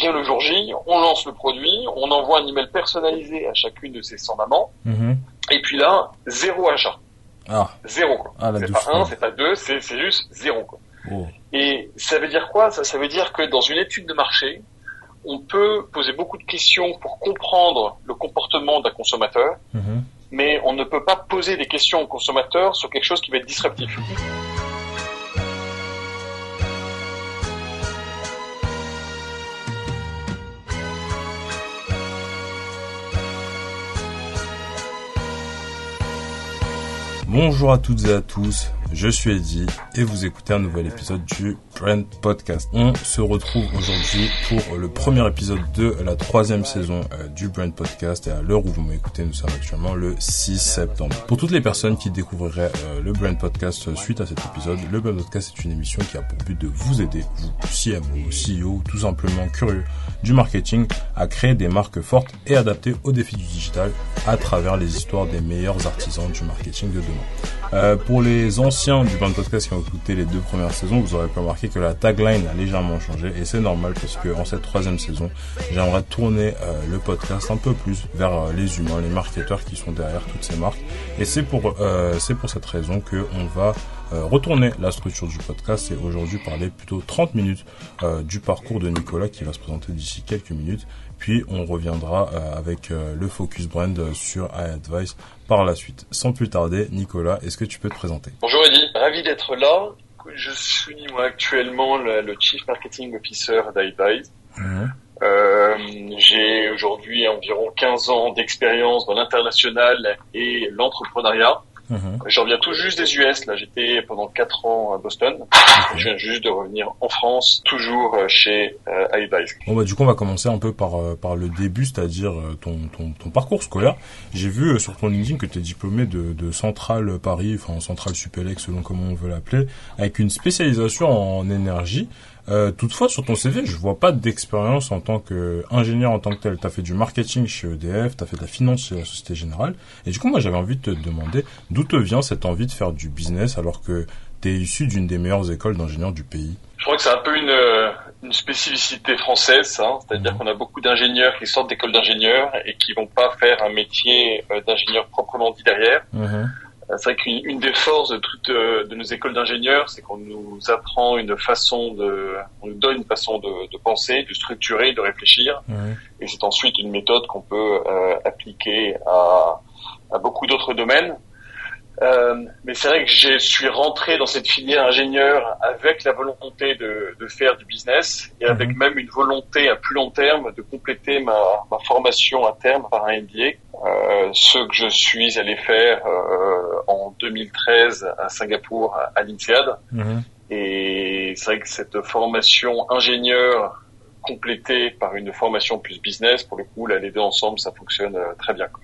vient le jour J, on lance le produit, on envoie un email personnalisé à chacune de ces 100 mamans, Mhm. et puis là, zéro achat. Ah, Zéro, quoi. Ah, c'est pas un, c'est pas deux, c'est juste zéro, quoi. oh. Et ça veut dire quoi? Ça, ça veut dire que dans une étude de marché, on peut poser beaucoup de questions pour comprendre le comportement d'un consommateur, Mhm. mais on ne peut pas poser des questions au consommateur sur quelque chose qui va être disruptif. Bonjour à toutes et à tous, je suis Eddy et vous écoutez un nouvel épisode du Brand Podcast. On se retrouve aujourd'hui pour le premier épisode de la troisième saison euh, du Brand Podcast et à l'heure où vous m'écoutez, nous sommes actuellement le 6 septembre. Pour toutes les personnes qui découvriraient euh, le Brand Podcast euh, suite à cet épisode, le Brand Podcast est une émission qui a pour but de vous aider, vous CMO, CEO, tout simplement curieux du marketing, à créer des marques fortes et adaptées aux défis du digital à travers les histoires des meilleurs artisans du marketing de demain. Pour les anciens du Brand Podcast qui ont écouté les deux premières saisons, vous aurez pu remarquer que la tagline a légèrement changé et c'est normal parce que en cette troisième saison, j'aimerais tourner euh, le podcast un peu plus vers euh, les humains, les marketeurs qui sont derrière toutes ces marques. Et c'est pour euh, c'est pour cette raison que on va retourner la structure du podcast et aujourd'hui parler plutôt 30 minutes du parcours de Nicolas qui va se présenter d'ici quelques minutes. Puis on reviendra avec le focus brand sur iAdvice par la suite. Sans plus tarder, Nicolas, est-ce que tu peux te présenter? Bonjour Eddy, ravi d'être là. Je suis moi actuellement le, le Chief Marketing Officer d'iBuy. Euh, j'ai aujourd'hui environ 15 ans d'expérience dans l'international et l'entrepreneuriat. Mhm. Je reviens tout juste des US, là j'étais pendant 4 ans à Boston. Je viens juste de revenir en France, toujours euh, chez euh. Bon bah du coup on va commencer un peu par euh, par le début, c'est-à-dire euh, ton, ton ton parcours scolaire. J'ai vu sur ton LinkedIn que tu es diplômé de de Centrale Paris, enfin Centrale Supélec selon comment on veut l'appeler, avec une spécialisation en énergie. Euh, toutefois sur ton CV, je vois pas d'expérience en tant qu'ingénieur en tant que tel. Tu as fait du marketing chez EDF, tu as fait de la finance chez la Société Générale et du coup moi j'avais envie de te demander d'où te vient cette envie de faire du business alors que tu es issu d'une des meilleures écoles d'ingénieurs du pays? Je crois que c'est un peu une, euh, une spécificité française, ça. hein. C'est-à-dire qu'on a beaucoup d'ingénieurs qui sortent d'écoles d'ingénieurs et qui vont pas faire un métier euh, d'ingénieur proprement dit derrière. Mhm. C'est vrai qu'une une des forces de toutes de nos écoles d'ingénieurs, c'est qu'on nous apprend une façon de, on nous donne une façon de, de penser, de structurer, de réfléchir, et c'est ensuite une méthode qu'on peut euh, appliquer à, à beaucoup d'autres domaines. Euh, mais c'est vrai que je suis rentré dans cette filière ingénieur avec la volonté de, de faire du business et avec Mhm. même une volonté à plus long terme de compléter ma, ma formation à terme par un MBA, euh, ce que je suis allé faire euh, en 2013 à Singapour à, l'INSEAD. Mhm. Et c'est vrai que cette formation ingénieur complétée par une formation plus business, pour le coup, là, les deux ensemble, ça fonctionne euh, très bien. quoi.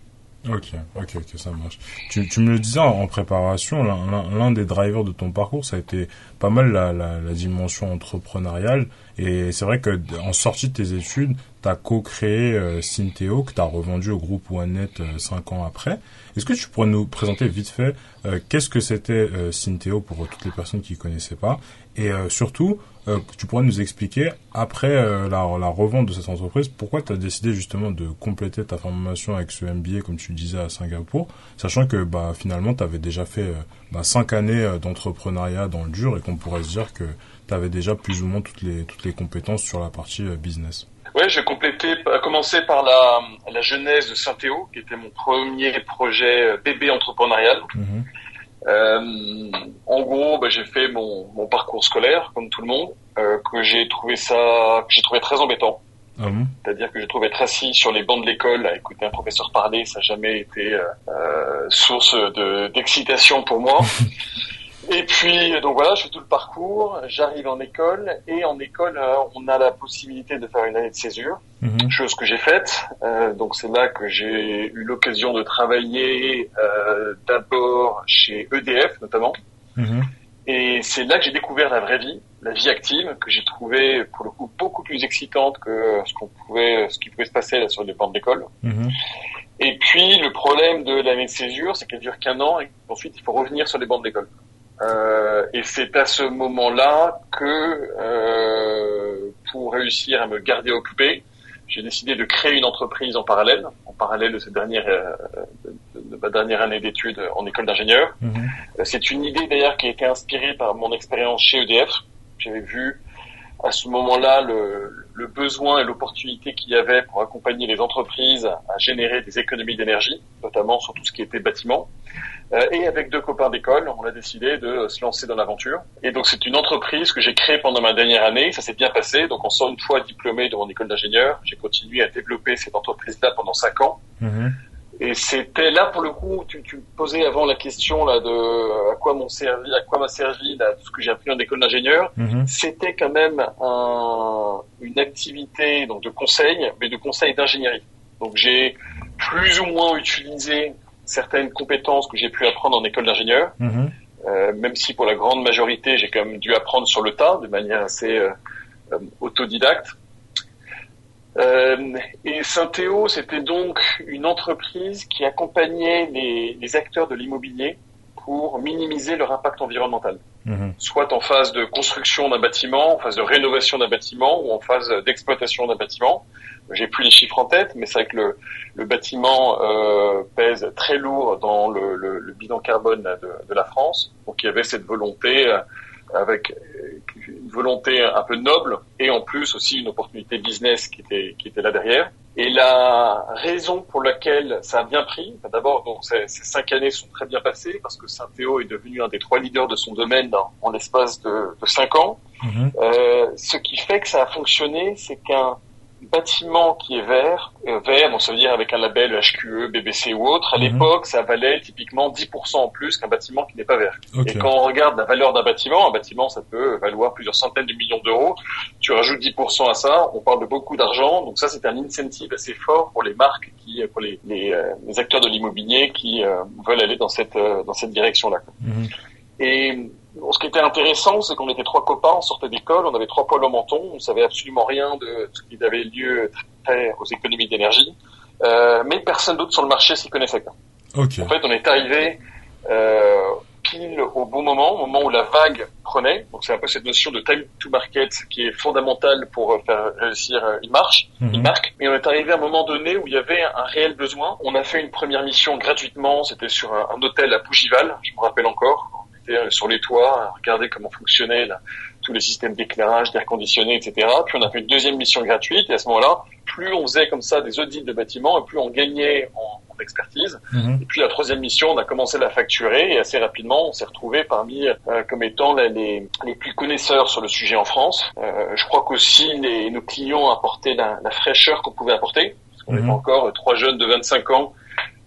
Ok, ok, ok, ça marche. Tu, tu me le disais en, préparation, l'un- des drivers de ton parcours, ça a été pas mal la, la, la dimension entrepreneuriale. Et c'est vrai que en sortie de tes études, tu as co-créé euh, que tu as revendu au groupe OneNet euh, cinq ans après. Est-ce que tu pourrais nous présenter vite fait euh, qu'est-ce que c'était euh, Synthéo pour toutes les personnes qui ne connaissaient pas? Et euh, surtout, euh, tu pourrais nous expliquer, après euh, la, la revente de cette entreprise, pourquoi tu as décidé justement de compléter ta formation avec ce MBA, comme tu disais, à Singapour, sachant que bah, finalement, tu avais déjà fait euh, bah, cinq années euh, d'entrepreneuriat dans le dur et qu'on pourrait se dire que tu avais déjà plus ou moins toutes les, toutes les compétences sur la partie business. Ouais, j'ai complété, à commencer par la, la genèse de Synthéo, qui était mon premier projet bébé entrepreneurial. Mhm. Euh, en gros, bah, j'ai fait mon, mon parcours scolaire, comme tout le monde, euh, que j'ai trouvé ça, que j'ai trouvé très embêtant. Ah bon? C'est-à-dire que j'ai trouvé être assis sur les bancs de l'école à écouter un professeur parler, ça n'a jamais été euh, euh, source de d'excitation pour moi. Et puis, donc voilà, je fais tout le parcours, j'arrive en école, et en école, euh, on a la possibilité de faire une année de césure, Mhm. chose que j'ai faite. Euh, donc c'est là que j'ai eu l'occasion de travailler euh, d'abord chez EDF notamment. Mhm. Et c'est là que j'ai découvert la vraie vie, la vie active, que j'ai trouvé pour le coup beaucoup plus excitante que ce qu'on pouvait, ce qui pouvait se passer là sur les bancs d'école. Mhm. Et puis le problème de l'année de césure, c'est qu'elle dure qu'un an et ensuite il faut revenir sur les bancs d'école. Euh, et c'est à ce moment-là que, euh, pour réussir à me garder occupé, j'ai décidé de créer une entreprise en parallèle, en parallèle de cette dernière, de, ma dernière année d'études en école d'ingénieur. Mhm. C'est une idée d'ailleurs qui a été inspirée par mon expérience chez EDF. J'avais vu à ce moment-là le, le, besoin et l'opportunité qu'il y avait pour accompagner les entreprises à générer des économies d'énergie, notamment sur tout ce qui était bâtiment. Euh, et avec deux copains d'école, on a décidé de se lancer dans l'aventure. Et donc c'est une entreprise que j'ai créée pendant ma dernière année. Ça s'est bien passé. Donc en sort une fois diplômé de mon école d'ingénieur, j'ai continué à développer cette entreprise-là pendant cinq ans. Mhm. Et c'était là pour le coup, tu, tu posais avant la question là de à quoi m'ont servi, à quoi m'a servi là, tout ce que j'ai appris en école d'ingénieur. Mhm. C'était quand même un, une activité donc de conseil, mais de conseil d'ingénierie. Donc j'ai plus ou moins utilisé certaines compétences que j'ai pu apprendre en école d'ingénieur, mhm. euh, même si pour la grande majorité j'ai quand même dû apprendre sur le tas de manière assez euh, euh autodidacte. Euh, et Saint-Théo, c'était donc une entreprise qui accompagnait les, les acteurs de l'immobilier pour minimiser leur impact environnemental. Mhm. Soit en phase de construction d'un bâtiment, en phase de rénovation d'un bâtiment ou en phase d'exploitation d'un bâtiment. J'ai plus les chiffres en tête, mais c'est vrai que le, le bâtiment euh, pèse très lourd dans le, le, le bilan carbone de, de, la France. Donc il y avait cette volonté euh, avec une volonté un peu noble et en plus aussi une opportunité business qui était qui était là derrière. Et la raison pour laquelle ça a bien pris, d'abord, donc ces, ces, cinq années sont très bien passées parce que Saint-Théo est devenu un des trois leaders de son domaine dans, en l'espace de, de, cinq ans. Mhm. Euh, ce qui fait que ça a fonctionné, c'est qu'un bâtiment qui est vert, euh, vert, bon, ça veut dire avec un label HQE, BBC ou autre, à mhm. l'époque, ça valait typiquement 10% en plus qu'un bâtiment qui n'est pas vert. Et quand on regarde la valeur d'un bâtiment, un bâtiment, ça peut valoir plusieurs centaines de millions d'euros. Tu rajoutes 10% à ça, on parle de beaucoup d'argent. Donc ça, c'est un incentive assez fort pour les marques qui, pour les, les, euh, les acteurs de l'immobilier qui euh, veulent aller dans cette, dans cette direction-là. Mhm. Et ce qui était intéressant, c'est qu'on était trois copains, on sortait d'école, on avait trois poils au menton, on savait absolument rien de ce qui avait lieu très aux économies d'énergie, euh, mais personne d'autre sur le marché s'y connaissait pas. En fait, on est arrivé euh, pile au bon moment, au moment où la vague prenait. Donc c'est un peu cette notion de time to market qui est fondamentale pour faire réussir une marche, mhm. une marque. Mais on est arrivé à un moment donné où il y avait un réel besoin. On a fait une première mission gratuitement, c'était sur un, un hôtel à Bougival, je me rappelle encore sur les toits, regarder comment fonctionnaient tous les systèmes d'éclairage, d'air conditionné, etc. Puis on a fait une deuxième mission gratuite et à ce moment-là, plus on faisait comme ça des audits de bâtiments et plus on gagnait en, expertise. Mhm. Et puis la troisième mission, on a commencé à la facturer et assez rapidement, on s'est retrouvé parmi euh, comme étant les, les plus connaisseurs sur le sujet en France. Euh, je crois qu'aussi nos clients apportaient la, la fraîcheur qu'on pouvait apporter. Parce qu'on mhm. encore trois jeunes de 25 ans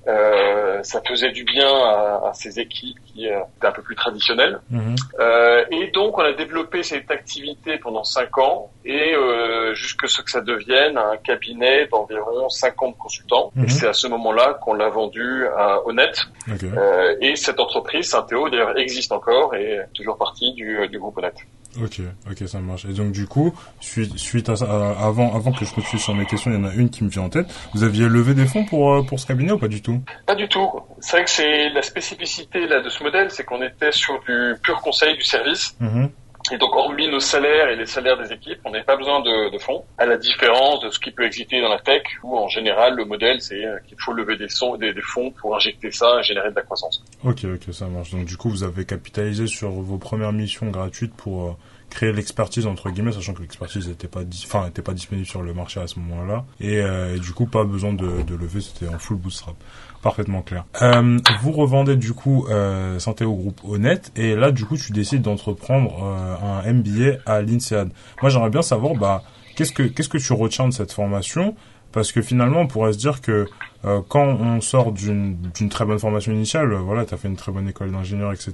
euh, ça faisait du bien à, à ces équipes qui euh, étaient un peu plus traditionnelles. Mhm. Euh, et donc, on a développé cette activité pendant cinq ans et euh, jusque ce que ça devienne un cabinet d'environ 50 consultants. Et mhm. c'est à ce moment-là qu'on l'a vendu à Honnête. Euh, et cette entreprise, Saint-Théo, d'ailleurs, existe encore et est toujours partie du, du groupe Honnête. Ok, ok, ça marche. Et donc du coup, suite, suite à ça, avant, avant que je continue sur mes questions, il y en a une qui me vient en tête. Vous aviez levé des fonds pour euh, pour ce cabinet ou pas du tout? Pas du tout. C'est vrai que c'est la spécificité là de ce modèle, c'est qu'on était sur du pur conseil du service. Mm-hmm. Et donc, hormis nos salaires et les salaires des équipes, on n'a pas besoin de, de, fonds, à la différence de ce qui peut exister dans la tech, où en général, le modèle, c'est euh, qu'il faut lever des, des, des, fonds pour injecter ça et générer de la croissance. Ok, ok, ça marche. Donc, du coup, vous avez capitalisé sur vos premières missions gratuites pour euh, créer l'expertise, entre guillemets, sachant que l'expertise n'était pas, enfin, était pas disponible sur le marché à ce moment-là. Et, euh, du coup, pas besoin de, de lever, c'était en full bootstrap parfaitement clair. Euh, vous revendez du coup euh, Santé au groupe Honnête et là du coup tu décides d'entreprendre euh, un MBA à l'INSEAD. Moi j'aimerais bien savoir bah qu'est-ce que qu'est-ce que tu retiens de cette formation? Parce que finalement on pourrait se dire que euh, quand on sort d'une d'une très bonne formation initiale, voilà, tu as fait une très bonne école d'ingénieur, etc.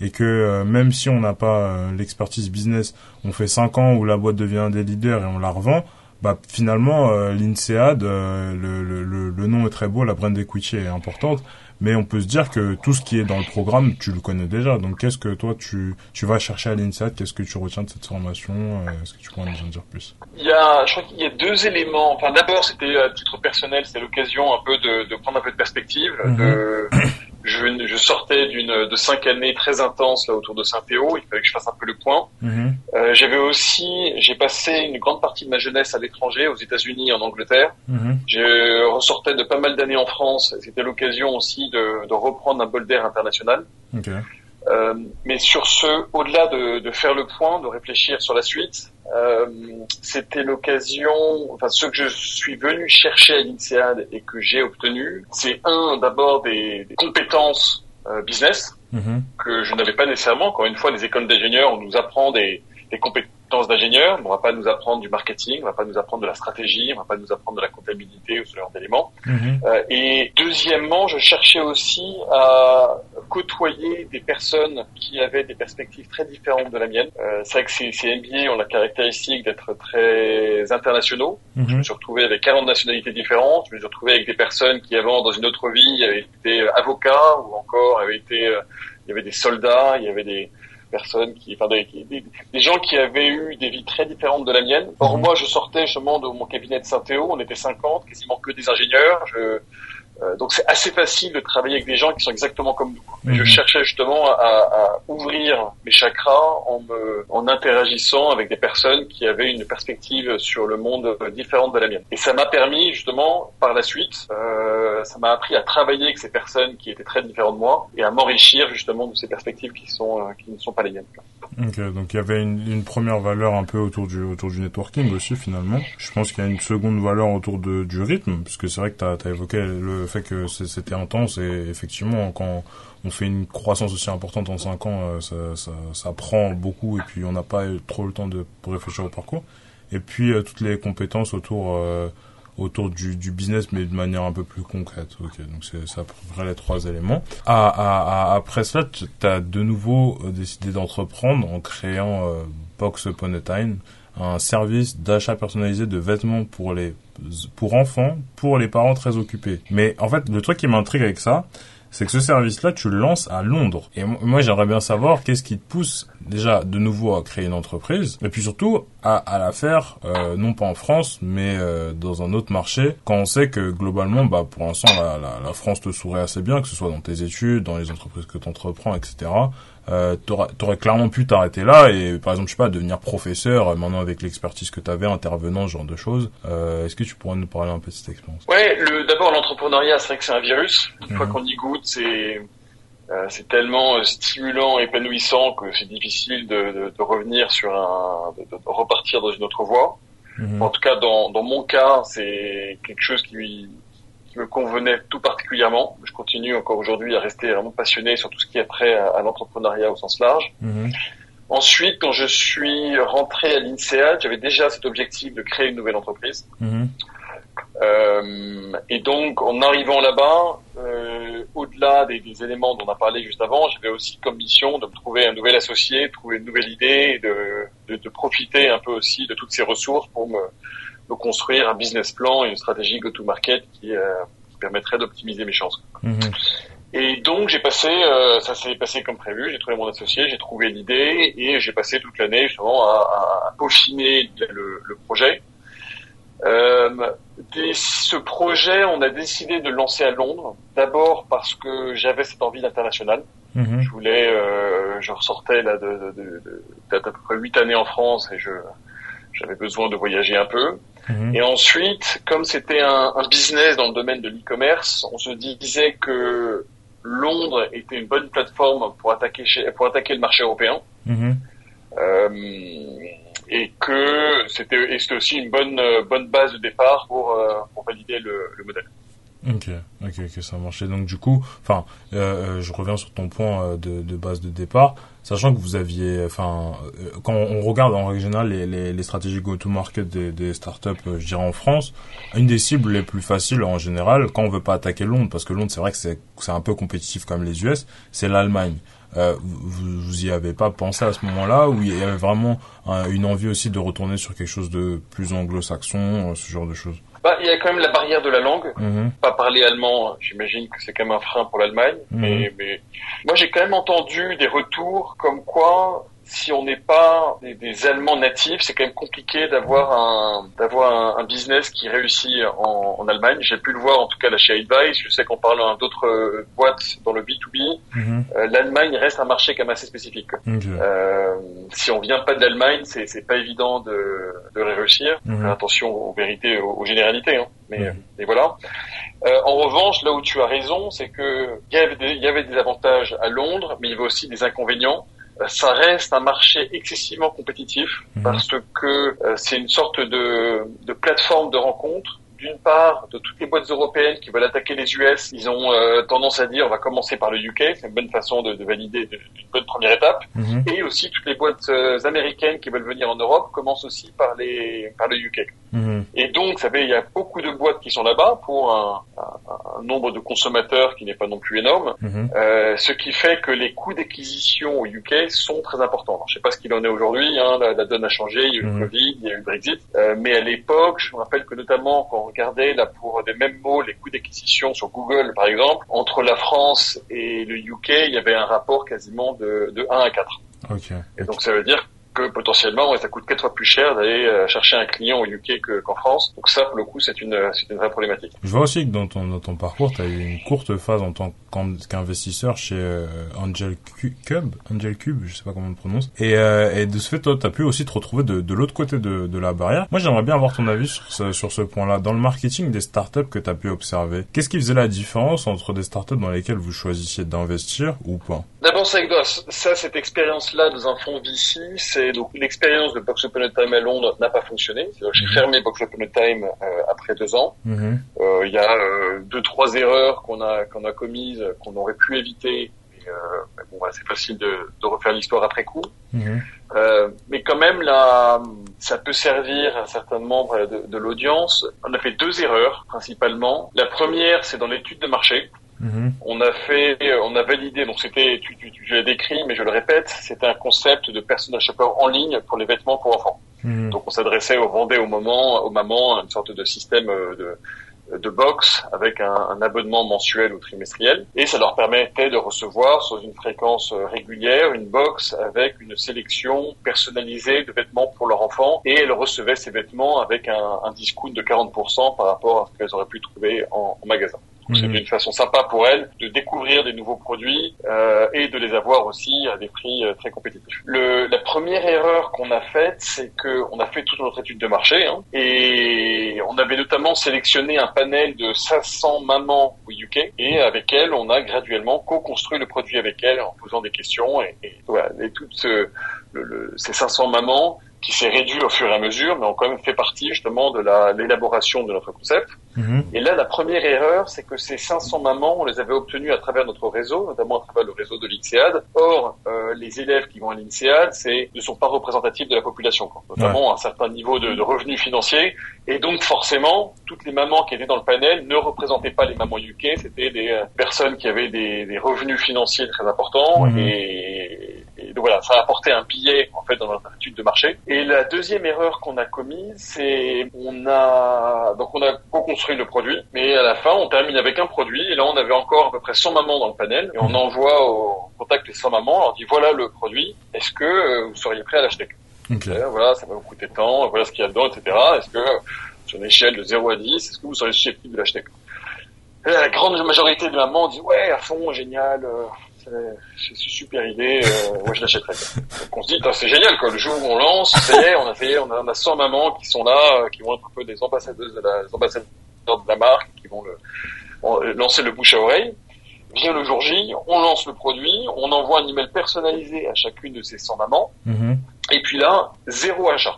Et que euh, même si on n'a pas l'expertise business, on fait 5 ans où la boîte devient des leaders et on la revend, bah finalement euh, l'INSEAD, euh, le, le, le, nom est très beau, la brand equity est importante, mais on peut se dire que tout ce qui est dans le programme, tu le connais déjà. Donc qu'est-ce que toi tu, tu vas chercher à l'INSEAD? Qu'est-ce que tu retiens de cette formation? Euh, Est-ce que tu pourrais nous en dire plus? Il y a, je crois qu'il y a deux éléments. Enfin d'abord c'était à titre personnel, c'est l'occasion un peu de, de prendre un peu de perspective, de je, je sortais d'une de cinq années très intenses là autour de Saint-Théo. Il fallait que je fasse un peu le point. Mhm. Euh, J'avais aussi, j'ai passé une grande partie de ma jeunesse à l'étranger, aux États-Unis, en Angleterre. Mhm. Je ressortais de pas mal d'années en France. C'était l'occasion aussi de, de reprendre un bol d'air international. Ok. Euh, mais sur ce, au-delà de, de faire le point, de réfléchir sur la suite, euh, c'était l'occasion, enfin ce que je suis venu chercher à l'INSEAD et que j'ai obtenu, c'est un d'abord des, des compétences euh, business Mhm. que je n'avais pas nécessairement. Encore une fois, les écoles d'ingénieurs, on nous apprend des, des compétences d'ingénieur, mais on va pas nous apprendre du marketing, on va pas nous apprendre de la stratégie, on va pas nous apprendre de la comptabilité ou ce genre d'éléments. Mhm. Euh, et deuxièmement, je cherchais aussi à côtoyer des personnes qui avaient des perspectives très différentes de la mienne. Euh, c'est vrai que ces, ces MBA ont la caractéristique d'être très internationaux. Je Mhm. me suis retrouvé avec 40 nationalités différentes. Je me suis retrouvé avec des personnes qui avant, dans une autre vie, avaient été avocats ou encore avaient été, euh, il y avait des soldats, il y avait des personnes qui, enfin des, des, des gens qui avaient eu des vies très différentes de la mienne. Or Mhm. moi, je sortais justement de mon cabinet de Saint-Théo, on était 50, quasiment que des ingénieurs. Je, euh, donc c'est assez facile de travailler avec des gens qui sont exactement comme nous. Je Mhm. cherchais justement à, à ouvrir mes chakras en me, en interagissant avec des personnes qui avaient une perspective sur le monde différente de la mienne. Et ça m'a permis justement par la suite, euh, ça m'a appris à travailler avec ces personnes qui étaient très différentes de moi et à m'enrichir justement de ces perspectives qui sont euh, qui ne sont pas les miennes. Ok, donc il y avait une, une première valeur un peu autour du autour du networking aussi finalement. Je pense qu'il y a une seconde valeur autour de, du rythme, parce que c'est vrai que tu as, évoqué le fait que c'était intense et effectivement quand on fait une croissance aussi importante en 5 ans, euh, ça, ça, ça prend beaucoup et puis on n'a pas trop le temps de réfléchir au parcours. Et puis euh, toutes les compétences autour euh, autour du, du business mais de manière un peu plus concrète. Ok, donc c'est c'est à peu les trois éléments. À, à, à- après cela, tu as de nouveau euh, décidé d'entreprendre en créant euh, Box Upon a Time, un service d'achat personnalisé de vêtements pour les pour enfants, pour les parents très occupés. Mais en fait, le truc qui m'intrigue avec ça, c'est que ce service-là, tu le lances à Londres. Et mo- moi, j'aimerais bien savoir qu'est-ce qui te pousse déjà de nouveau à créer une entreprise, et puis surtout à, à la faire euh, non pas en France, mais euh, dans un autre marché, quand on sait que globalement, bah, pour l'instant, la, la, la France te sourit assez bien, que ce soit dans tes études, dans les entreprises que tu entreprends, etc. Euh, t'aurais, t'aurais clairement pu t'arrêter là et par exemple je sais pas devenir professeur euh, maintenant avec l'expertise que tu avais intervenant ce genre de choses euh, est-ce que tu pourrais nous parler un peu de cette expérience? Ouais, le, d'abord l'entrepreneuriat, c'est vrai que c'est un virus. Une Mhm. fois qu'on y goûte, c'est euh, c'est tellement euh, stimulant, épanouissant que c'est difficile de, de, de revenir sur un, de, de repartir dans une autre voie. Mhm. En tout cas, dans, dans mon cas, c'est quelque chose qui me convenait tout particulièrement. Je continue encore aujourd'hui à rester vraiment passionné sur tout ce qui est trait à, à l'entrepreneuriat au sens large. Mhm. Ensuite, quand je suis rentré à l'INSEAD, j'avais déjà cet objectif de créer une nouvelle entreprise. Mhm. Euh, et donc, en arrivant là-bas, euh, au-delà des, des éléments dont on a parlé juste avant, j'avais aussi comme mission de me trouver un nouvel associé, de trouver une nouvelle idée, et de, de, de profiter un peu aussi de toutes ces ressources pour me, me construire un business plan et une stratégie go-to-market qui, euh, qui permettrait d'optimiser mes chances. Mhm. Et donc j'ai passé, euh, ça s'est passé comme prévu. J'ai trouvé mon associé, j'ai trouvé l'idée et j'ai passé toute l'année justement à, à peaufiner le, le projet. Euh, dès ce projet, on a décidé de le lancer à Londres. D'abord parce que j'avais cette envie d'international. Mhm. Je voulais, euh, je ressortais là de, de, de, de- d'à peu près huit années en France et je j'avais besoin de voyager un peu. Mhm. Et ensuite, comme c'était un, un business dans le domaine de l'e-commerce, on se disait que Londres était une bonne plateforme pour attaquer, chez- pour attaquer le marché européen. Mhm. Euh, et que c'était et c'était aussi une bonne euh, bonne base de départ pour euh, pour valider le, le modèle. Ok, ok, ok, ça marche. Et donc du coup, enfin, euh, euh, je reviens sur ton point euh, de, de base de départ, sachant que vous aviez, enfin, euh, quand on regarde en règle les, les, les stratégies go-to-market des, des startups, je dirais en France, une des cibles les plus faciles en général, quand on veut pas attaquer Londres, parce que Londres c'est vrai que c'est un peu compétitif comme les US, c'est l'Allemagne. Euh, vous, vous y avez pas pensé à ce moment-là, où il y avait vraiment une envie aussi de retourner sur quelque chose de plus anglo-saxon, ce genre de choses? Bah, il y a quand même la barrière de la langue. Mhm. Pas parler allemand, j'imagine que c'est quand même un frein pour l'Allemagne. Mhm. Mais, mais moi j'ai quand même entendu des retours comme quoi si on n'est pas des, des, Allemands natifs, c'est quand même compliqué d'avoir un d'avoir un, business qui réussit en, en Allemagne. J'ai pu le voir en tout cas là chez Advice. Je sais qu'en parlant d'autres boîtes dans le B2B, mhm. euh, l'Allemagne reste un marché quand même assez spécifique. Euh, si on vient pas de l'Allemagne, c'est c'est pas évident de de réussir. Mhm. Attention aux vérités, aux, généralités. Hein. Mais, mhm. mais voilà. Euh, en revanche, là où tu as raison, c'est que il y avait des, il y avait des avantages à Londres, mais il y avait aussi des inconvénients ça reste un marché excessivement compétitif mhm. parce que euh, c'est une sorte de, de plateforme de rencontre d'une part, de toutes les boîtes européennes qui veulent attaquer les US, ils ont euh, tendance à dire on va commencer par le UK, c'est une bonne façon de, de valider une bonne première étape. Mhm. Et aussi toutes les boîtes euh, américaines qui veulent venir en Europe commencent aussi par les par le UK. Mhm. Et donc, vous savez, il y a beaucoup de boîtes qui sont là-bas pour un, un, nombre de consommateurs qui n'est pas non plus énorme, mhm. euh, ce qui fait que les coûts d'acquisition au UK sont très importants. Alors, je sais pas ce qu'il en est aujourd'hui, hein, la, la, donne a changé, il y a eu le Covid, il y a eu le Brexit, euh, mais à l'époque, je me rappelle que notamment quand regardait là pour des mêmes mots les coûts d'acquisition sur Google par exemple, entre la France et le UK, il y avait un rapport quasiment de, de 1 à 4. Okay. Et donc ça veut dire que potentiellement ça coûte quatre fois plus cher d'aller euh, chercher un client au UK qu'en France. Donc ça, pour le coup, c'est une, c'est une vraie problématique. Je vois aussi que dans ton, dans ton parcours, tu as eu une courte phase en tant qu'investisseur chez euh, Angel Cube, Angel Cube, je sais pas comment on le prononce. Et, euh, et de ce fait, toi, tu as pu aussi te retrouver de, de l'autre côté de, de la barrière. Moi, j'aimerais bien avoir ton avis sur ce, sur ce point-là. Dans le marketing des startups que tu as pu observer, qu'est-ce qui faisait la différence entre des startups dans lesquelles vous choisissiez d'investir ou pas? D'abord, ça, ça, cette expérience-là dans un fonds VC, c'est donc l'expérience de Box Open Time à Londres n'a pas fonctionné. J'ai mhm. fermé Box Open Time euh, après deux ans. Mhm. Euh, il y a euh, deux trois erreurs qu'on a qu'on a commises, qu'on aurait pu éviter. Mais, bon, c'est facile de, de refaire l'histoire après coup. Mhm. mais quand même, là, ça peut servir à certains membres de, de l'audience. On a fait deux erreurs principalement. La première, c'est dans l'étude de marché. Mhm. On a fait, on a validé, donc c'était, tu, tu, je l'ai décrit, mais je le répète, c'était un concept de personal shopper en ligne pour les vêtements pour enfants. Mhm. Donc on s'adressait aux vendait au moment, aux mamans, une sorte de système euh, de, de box avec un, abonnement mensuel ou trimestriel et ça leur permettait de recevoir sur une fréquence euh, régulière une box avec une sélection personnalisée de vêtements pour leur enfant et elles recevaient ces vêtements avec un, un discount de 40% par rapport à ce qu'elles auraient pu trouver en magasin. C'est mhm. une façon sympa pour elles de découvrir des nouveaux produits euh, et de les avoir aussi à des prix euh, très compétitifs. Le, la première erreur qu'on a faite, c'est qu'on a fait toute notre étude de marché hein, et on avait notamment sélectionné un panel de 500 mamans au UK et avec elles, on a graduellement co-construit le produit avec elles en posant des questions et, et voilà. Et toutes ce, le, ces 500 mamans qui s'est réduit au fur et à mesure, mais ont quand même fait partie justement de l'élaboration de notre concept. Mhm. Et là, la première erreur, c'est que ces 500 mamans, on les avait obtenues à travers notre réseau, notamment à travers le réseau de l'INSEAD. Or, euh, les élèves qui vont à l'INSEAD, c'est ne sont pas représentatifs de la population, quoi. notamment un certain niveau de, de, revenus financiers. Et donc, forcément, toutes les mamans qui étaient dans le panel ne représentaient pas les mamans UK, c'était des euh, personnes qui avaient des, des, revenus financiers très importants mhm. et et donc voilà, ça a apporté un billet en fait dans notre étude de marché. Et la deuxième erreur qu'on a commise, c'est on a donc on a co-construit le produit, mais à la fin on termine avec un produit et là on avait encore à peu près 100 mamans dans le panel et on envoie au contact les 100 mamans, on leur dit voilà le produit, est-ce que euh, vous seriez prêt à l'acheter Voilà, ça va vous coûter tant, voilà ce qu'il y a dedans, etc. Est-ce que sur une échelle de 0 à 10, est-ce que vous seriez susceptible de l'acheter? La grande majorité de mamans dit ouais à fond, génial. Euh, c'est une super idée, euh, moi je l'achèterais. Donc on se dit, c'est génial quoi, le jour où on lance, c'est on a fait, on a, on a 100 mamans qui sont là, euh, qui vont être un peu des ambassadeuses de la, des ambassadeurs de la marque, qui vont le, lancer le bouche à oreille. Vient le jour J, on lance le produit, on envoie un email personnalisé à chacune de ces 100 mamans, mm-hmm. et puis là, zéro achat.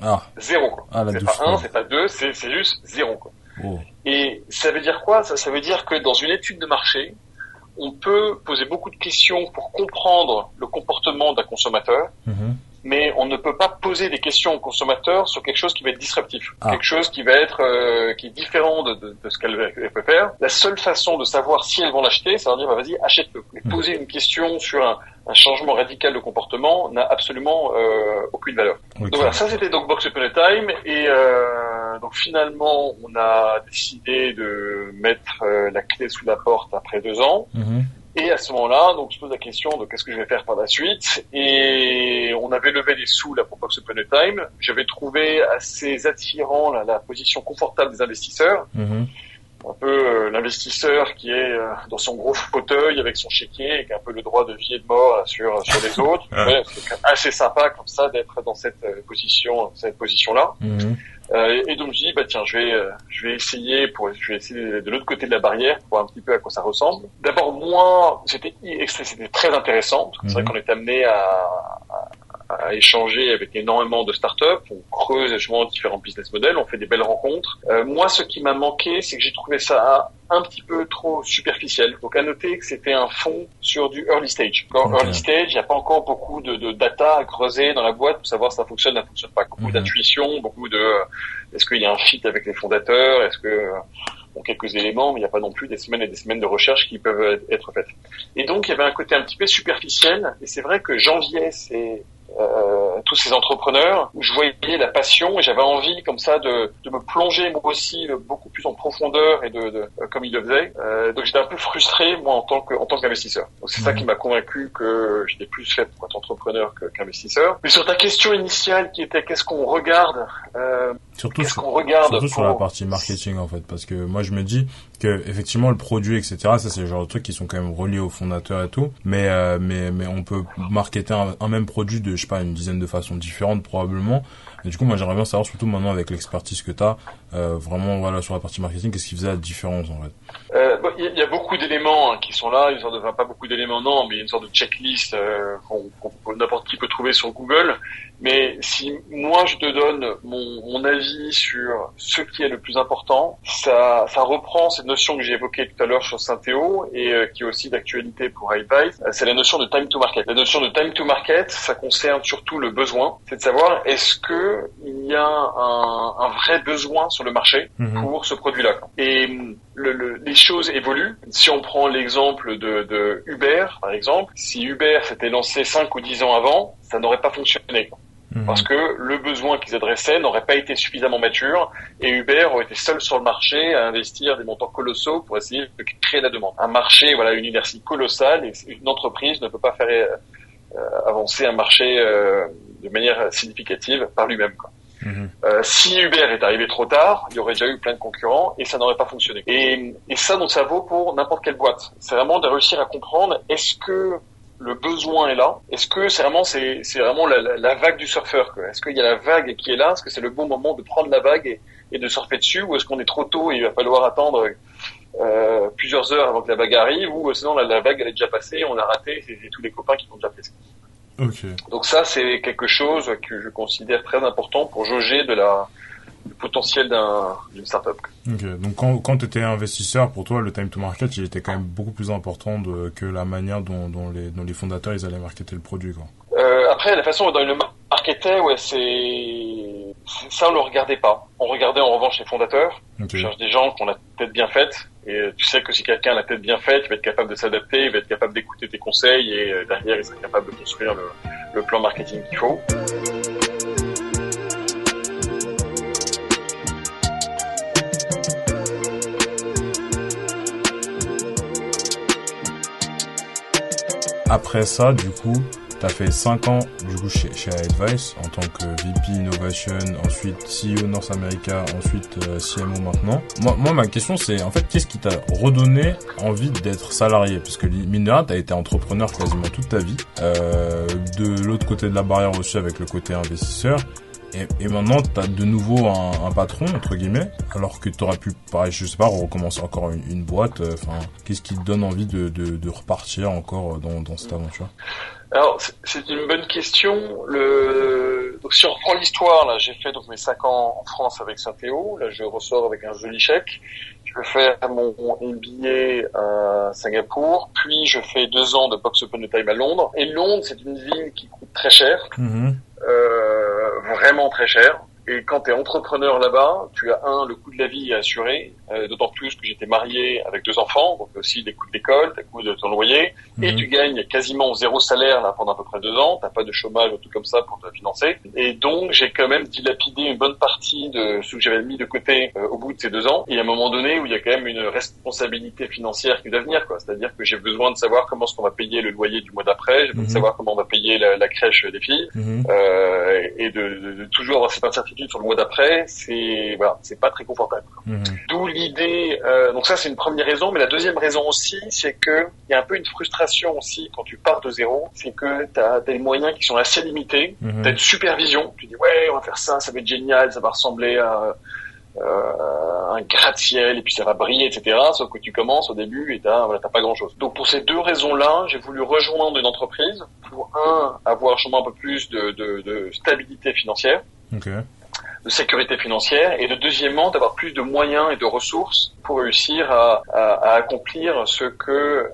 Ah. Zéro quoi. Ah, c'est pas un, c'est pas deux, c'est juste zéro quoi. Oh. Et ça veut dire quoi? Ça, ça veut dire que dans une étude de marché, on peut poser beaucoup de questions pour comprendre le comportement d'un consommateur, mhm. Mais on ne peut pas poser des questions au consommateur sur quelque chose qui va être disruptif, ah. quelque chose qui va être euh, qui est différent de, ce qu'elle peut faire. La seule façon de savoir si elles vont l'acheter, c'est de dire bah, vas-y achète-le. Mhm. Poser une question sur un, changement radical de comportement n'a absolument euh, aucune valeur. Donc voilà, ça c'était donc Box Open Time et euh, donc finalement on a décidé de mettre euh, la clé sous la porte après deux ans. Mhm. Et à ce moment-là, donc je pose la question de qu'est-ce que je vais faire par la suite. Et on avait levé des sous là pour Box Upon a Time. J'avais trouvé assez attirant la position confortable des investisseurs. Mm-hmm un peu euh, l'investisseur qui est euh, dans son gros fauteuil avec son chéquier et qui a un peu le droit de vie et de mort sur sur les autres. c'est assez sympa comme ça d'être dans cette euh, position cette position là. Mhm. et donc je dis bah tiens je vais je vais essayer pour je vais essayer de l'autre côté de la barrière pour voir un petit peu à quoi ça ressemble. D'abord moi c'était c'était très intéressant. C'est vrai mhm. qu'on est amené à, à échanger avec énormément de startups, on creuse justement différents business models, on fait des belles rencontres. Euh, moi, ce qui m'a manqué, c'est que j'ai trouvé ça un petit peu trop superficiel. Donc à noter que c'était un fonds sur du early stage. Dans early stage, il n'y a pas encore beaucoup de, de, data à creuser dans la boîte pour savoir si ça fonctionne, ça fonctionne pas. Beaucoup mhm. d'intuition, beaucoup de est-ce qu'il y a un fit avec les fondateurs, est-ce que bon, quelques éléments, mais il n'y a pas non plus des semaines et des semaines de recherche qui peuvent être faites. Et donc il y avait un côté un petit peu superficiel, et c'est vrai que janvier, c'est euh, tous ces entrepreneurs où je voyais la passion et j'avais envie comme ça de, de, me plonger moi aussi beaucoup plus en profondeur et de, de euh, comme ils le faisaient. Euh, donc j'étais un peu frustré moi en tant que en tant qu'investisseur. Donc c'est ça qui m'a convaincu que j'étais plus fait pour être entrepreneur qu'investisseur. Mais sur ta question initiale qui était qu'est-ce qu'on regarde euh, Surtout, sur, regarde surtout sur la partie marketing en fait, parce que moi je me dis que effectivement le produit etc ça c'est le genre de trucs qui sont quand même reliés au fondateur et tout, mais euh, mais mais on peut marketer un, même produit de je sais pas une dizaine de façons différentes probablement. Du coup moi j'aimerais bien savoir surtout maintenant avec l'expertise que tu as euh, vraiment voilà sur la partie marketing qu'est-ce qui faisait la différence en fait? Euh, il euh, y, a beaucoup d'éléments hein, qui sont là, une sorte de, pas beaucoup d'éléments non, mais une sorte de checklist euh, qu'on n'importe qui peut trouver sur Google mais si moi je te donne mon, avis sur ce qui est le plus important, ça, reprend cette notion que j'ai évoquée tout à l'heure sur Saint-Théo et euh, qui est aussi d'actualité pour iBuy, c'est la notion de time to market. La notion de time to market, ça concerne surtout le besoin, c'est de savoir est-ce que il y a un, un, vrai besoin sur le marché mhm. pour ce produit-là. Et le, le, les choses évoluent. Si on prend l'exemple de, de Uber, par exemple, si Uber s'était lancé 5 ou 10 ans avant, ça n'aurait pas fonctionné. Mhm. Parce que le besoin qu'ils adressaient n'aurait pas été suffisamment mature et Uber aurait été seul sur le marché à investir des montants colossaux pour essayer de créer la demande. Un marché, voilà, une inertie colossale et une entreprise ne peut pas faire euh, avancer un marché euh, de manière significative par lui-même. Mhm. Euh, si Uber est arrivé trop tard, il y aurait déjà eu plein de concurrents et ça n'aurait pas fonctionné. Et, et ça, donc, ça vaut pour n'importe quelle boîte. C'est vraiment de réussir à comprendre est-ce que le besoin est là? Est-ce que c'est vraiment c'est c'est vraiment la, la, vague du surfeur Est-ce qu'il y a la vague qui est là? Est-ce que c'est le bon moment de prendre la vague et, et de surfer dessus? Ou est-ce qu'on est trop tôt et il va falloir attendre euh, plusieurs heures avant que la vague arrive? Ou sinon la, vague elle est déjà passée, on a raté, c'est tous les copains qui vont déjà pris. Okay. Donc ça c'est quelque chose que je considère très important pour jauger de la le potentiel d'une startup. Ok, donc quand, quand tu étais investisseur, pour toi, le time to market, il était quand même beaucoup plus important de, que la manière dont, dont, les, dont les fondateurs ils allaient marketer le produit. Quoi. Euh, après, la façon dont ils le marketaient, ouais, c'est ça, on le regardait pas. On regardait en revanche les fondateurs. On cherche des gens qui ont la tête bien faite. Et tu sais que si quelqu'un a la tête bien faite, il va être capable de s'adapter, il va être capable d'écouter tes conseils et euh, derrière, il sera capable de construire le, le plan marketing qu'il faut. Après ça, du coup, tu as fait 5 ans du coup chez, chez Advice en tant que VP Innovation, ensuite CEO North America, ensuite euh, CMO maintenant. Moi, moi ma question c'est en fait qu'est-ce qui t'a redonné envie d'être salarié? Parce que mine de rien, tu as été entrepreneur quasiment toute ta vie. Euh, de l'autre côté de la barrière aussi avec le côté investisseur. Et, et maintenant, tu as de nouveau un, un, patron, entre guillemets, alors que tu aurais pu, pareil, je sais pas, recommencer encore une, une boîte. Euh, enfin, qu'est-ce qui te donne envie de, de, de repartir encore dans, dans cette aventure? Alors, c'est une bonne question. Le... Donc, si on reprend l'histoire, là, j'ai fait donc mes 5 ans en France avec Saint-Théo. Là, je ressors avec un joli chèque. Je vais faire mon MBA à Singapour, puis je fais deux ans de box open time à Londres. Et Londres, c'est une ville qui coûte très cher. Mm-hmm. Euh, vraiment très cher. Et quand tu es entrepreneur là-bas, tu as un, le coût de la vie est assuré, d'autant plus que j'étais marié avec deux enfants, donc aussi des coûts de l'école, des coûts de ton loyer, et Mhm. tu gagnes quasiment zéro salaire là pendant à peu près deux ans, t'as pas de chômage ou tout comme ça pour te financer. Et donc j'ai quand même dilapidé une bonne partie de ce que j'avais mis de côté euh, au bout de ces deux ans. Et à un moment donné où il y a quand même une responsabilité financière qui doit venir, quoi. C'est-à-dire que j'ai besoin de savoir comment est-ce qu'on va payer le loyer du mois d'après, j'ai besoin Mhm. de savoir comment on va payer la, la crèche des filles Mhm. euh, et de, de- de toujours avoir cette incertitude sur le mois d'après, c'est voilà, c'est pas très confortable. Mhm. D'où l'idée. euh, donc ça, c'est une première raison, mais la deuxième raison aussi, c'est que il y a un peu une frustration aussi quand tu pars de zéro, c'est que tu as des moyens qui sont assez limités. Mhm. Tu as une supervision. Tu dis ouais, on va faire ça, ça va être génial, ça va ressembler à euh, un gratte-ciel et puis ça va briller, etc. Sauf que tu commences au début et t'as voilà, t'as pas grand-chose. Donc pour ces deux raisons-là, j'ai voulu rejoindre une entreprise pour un avoir justement un peu plus de, de, de stabilité financière. De sécurité financière et de deuxièmement d'avoir plus de moyens et de ressources pour réussir à, à, à accomplir ce que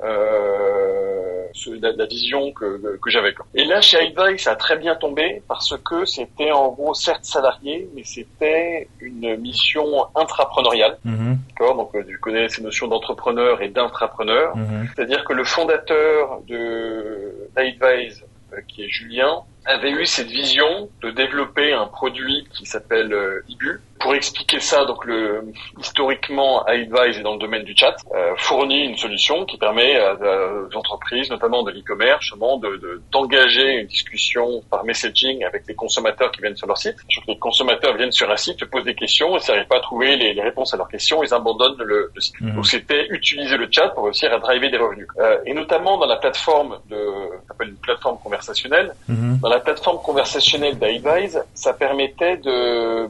euh, ce- la, la vision que, que, j'avais. Et là chez iDrive ça a très bien tombé parce que c'était en gros certes salarié mais c'était une mission intrapreneuriale. Mhm. D'accord Donc euh, tu connais ces notions d'entrepreneur et d'intrapreneur. Mhm. C'est-à-dire que le fondateur de d'Advise, euh, qui est Julien, avait eu cette vision de développer un produit qui s'appelle euh, Ibu. Pour expliquer ça, donc le, historiquement, Advise est dans le domaine du chat, euh, fournit une solution qui permet à, à- aux entreprises, notamment de l'e-commerce, justement, de- de- d'engager une discussion par messaging avec les consommateurs qui viennent sur leur site. Je que les consommateurs viennent sur un site, te posent des questions, et s'ils n'arrivent pas à trouver les, les réponses à leurs questions, ils abandonnent le, le site. Mhm. Donc c'était utiliser le chat pour réussir à driver des revenus. Euh, et notamment dans la plateforme de, s'appelle une plateforme conversationnelle, Mhm. dans la plateforme conversationnelle d'Advise, ça permettait de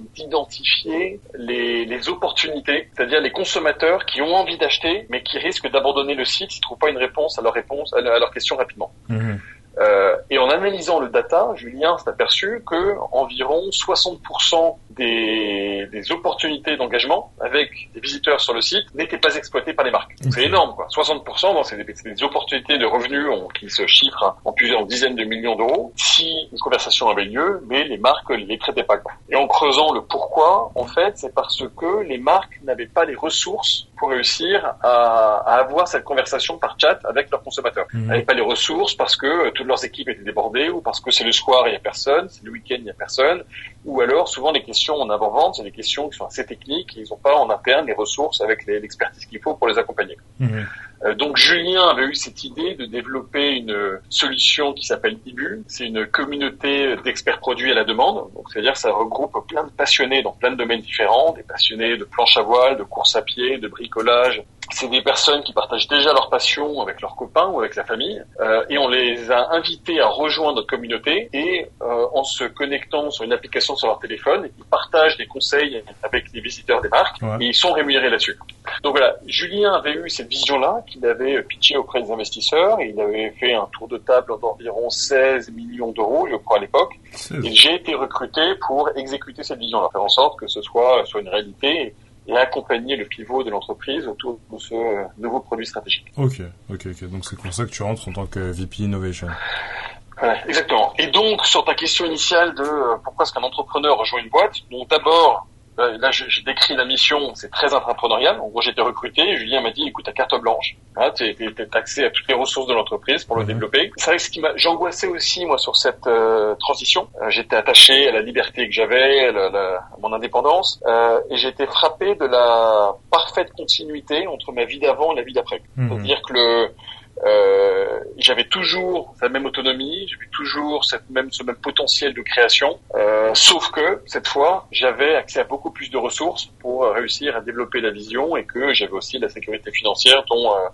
les, les opportunités, c'est-à-dire les consommateurs qui ont envie d'acheter, mais qui risquent d'abandonner le site s'ils ne trouvent pas une réponse à leur réponse, question rapidement. Mhm. Euh, et en analysant le data, Julien s'est aperçu que environ 60% des, des opportunités d'engagement avec des visiteurs sur le site n'étaient pas exploitées par les marques. C'est énorme, quoi. 60%, bon, c'est des, opportunités de revenus en- qui se chiffrent en plusieurs dizaines de millions d'euros si une conversation avait lieu, mais les marques ne les traitaient pas. Quoi. Et en creusant le pourquoi, en fait, c'est parce que les marques n'avaient pas les ressources pour réussir à, à avoir cette conversation par chat avec leurs consommateurs Mhm. n'avaient pas les ressources parce que euh, leurs équipes étaient débordées ou parce que c'est le soir et il n'y a personne, c'est le week-end il n'y a personne, ou alors souvent les questions en avant-vente, c'est des questions qui sont assez techniques et ils n'ont pas en interne les ressources avec l'expertise qu'il faut pour les accompagner. Mhm. Euh, donc Julien avait eu cette idée de développer une solution qui s'appelle IBU. C'est une communauté d'experts produits à la demande. Donc c'est-à-dire que ça regroupe plein de passionnés dans plein de domaines différents, des passionnés de planche à voile, de course à pied, de bricolage. C'est des personnes qui partagent déjà leur passion avec leurs copains ou avec la famille. Euh, et on les a invités à rejoindre notre communauté et euh, en se connectant sur une application sur leur téléphone, ils partagent des conseils avec les visiteurs des marques Ouais. et ils sont rémunérés là-dessus. Donc voilà, Julien avait eu cette vision-là qu'il avait pitché auprès des investisseurs. Et il avait fait un tour de table d'environ 16 millions d'euros, je crois, à l'époque. Et j'ai été recruté pour exécuter cette vision-là, faire en sorte que ce soit, une réalité et accompagner le pivot de l'entreprise autour de ce nouveau produit stratégique. Ok, ok, ok. Donc c'est pour ça que tu rentres en tant que VP Innovation. Ouais, exactement. Et donc, sur ta question initiale de euh, pourquoi est-ce qu'un entrepreneur rejoint une boîte, donc d'abord, euh, là, j'ai décrit la mission, c'est très entrepreneurial. En gros, j'ai été recruté, Julien m'a dit, écoute, à carte blanche, hein, t'es t'es accès à toutes les ressources de l'entreprise pour le Mhm. développer. C'est vrai que ce qui m'a, j'angoissais aussi, moi, sur cette euh, transition. Euh, j'étais attaché à la liberté que j'avais, à, la- la- à mon indépendance, euh, et j'ai été frappé de la parfaite continuité entre ma vie d'avant et la vie d'après. Mhm. C'est-à-dire que le, euh, j'avais toujours la même autonomie, j'avais toujours cette même, ce même potentiel de création, euh, sauf que cette fois, j'avais accès à beaucoup plus de ressources pour euh, réussir à développer la vision et que j'avais aussi la sécurité financière dont, euh,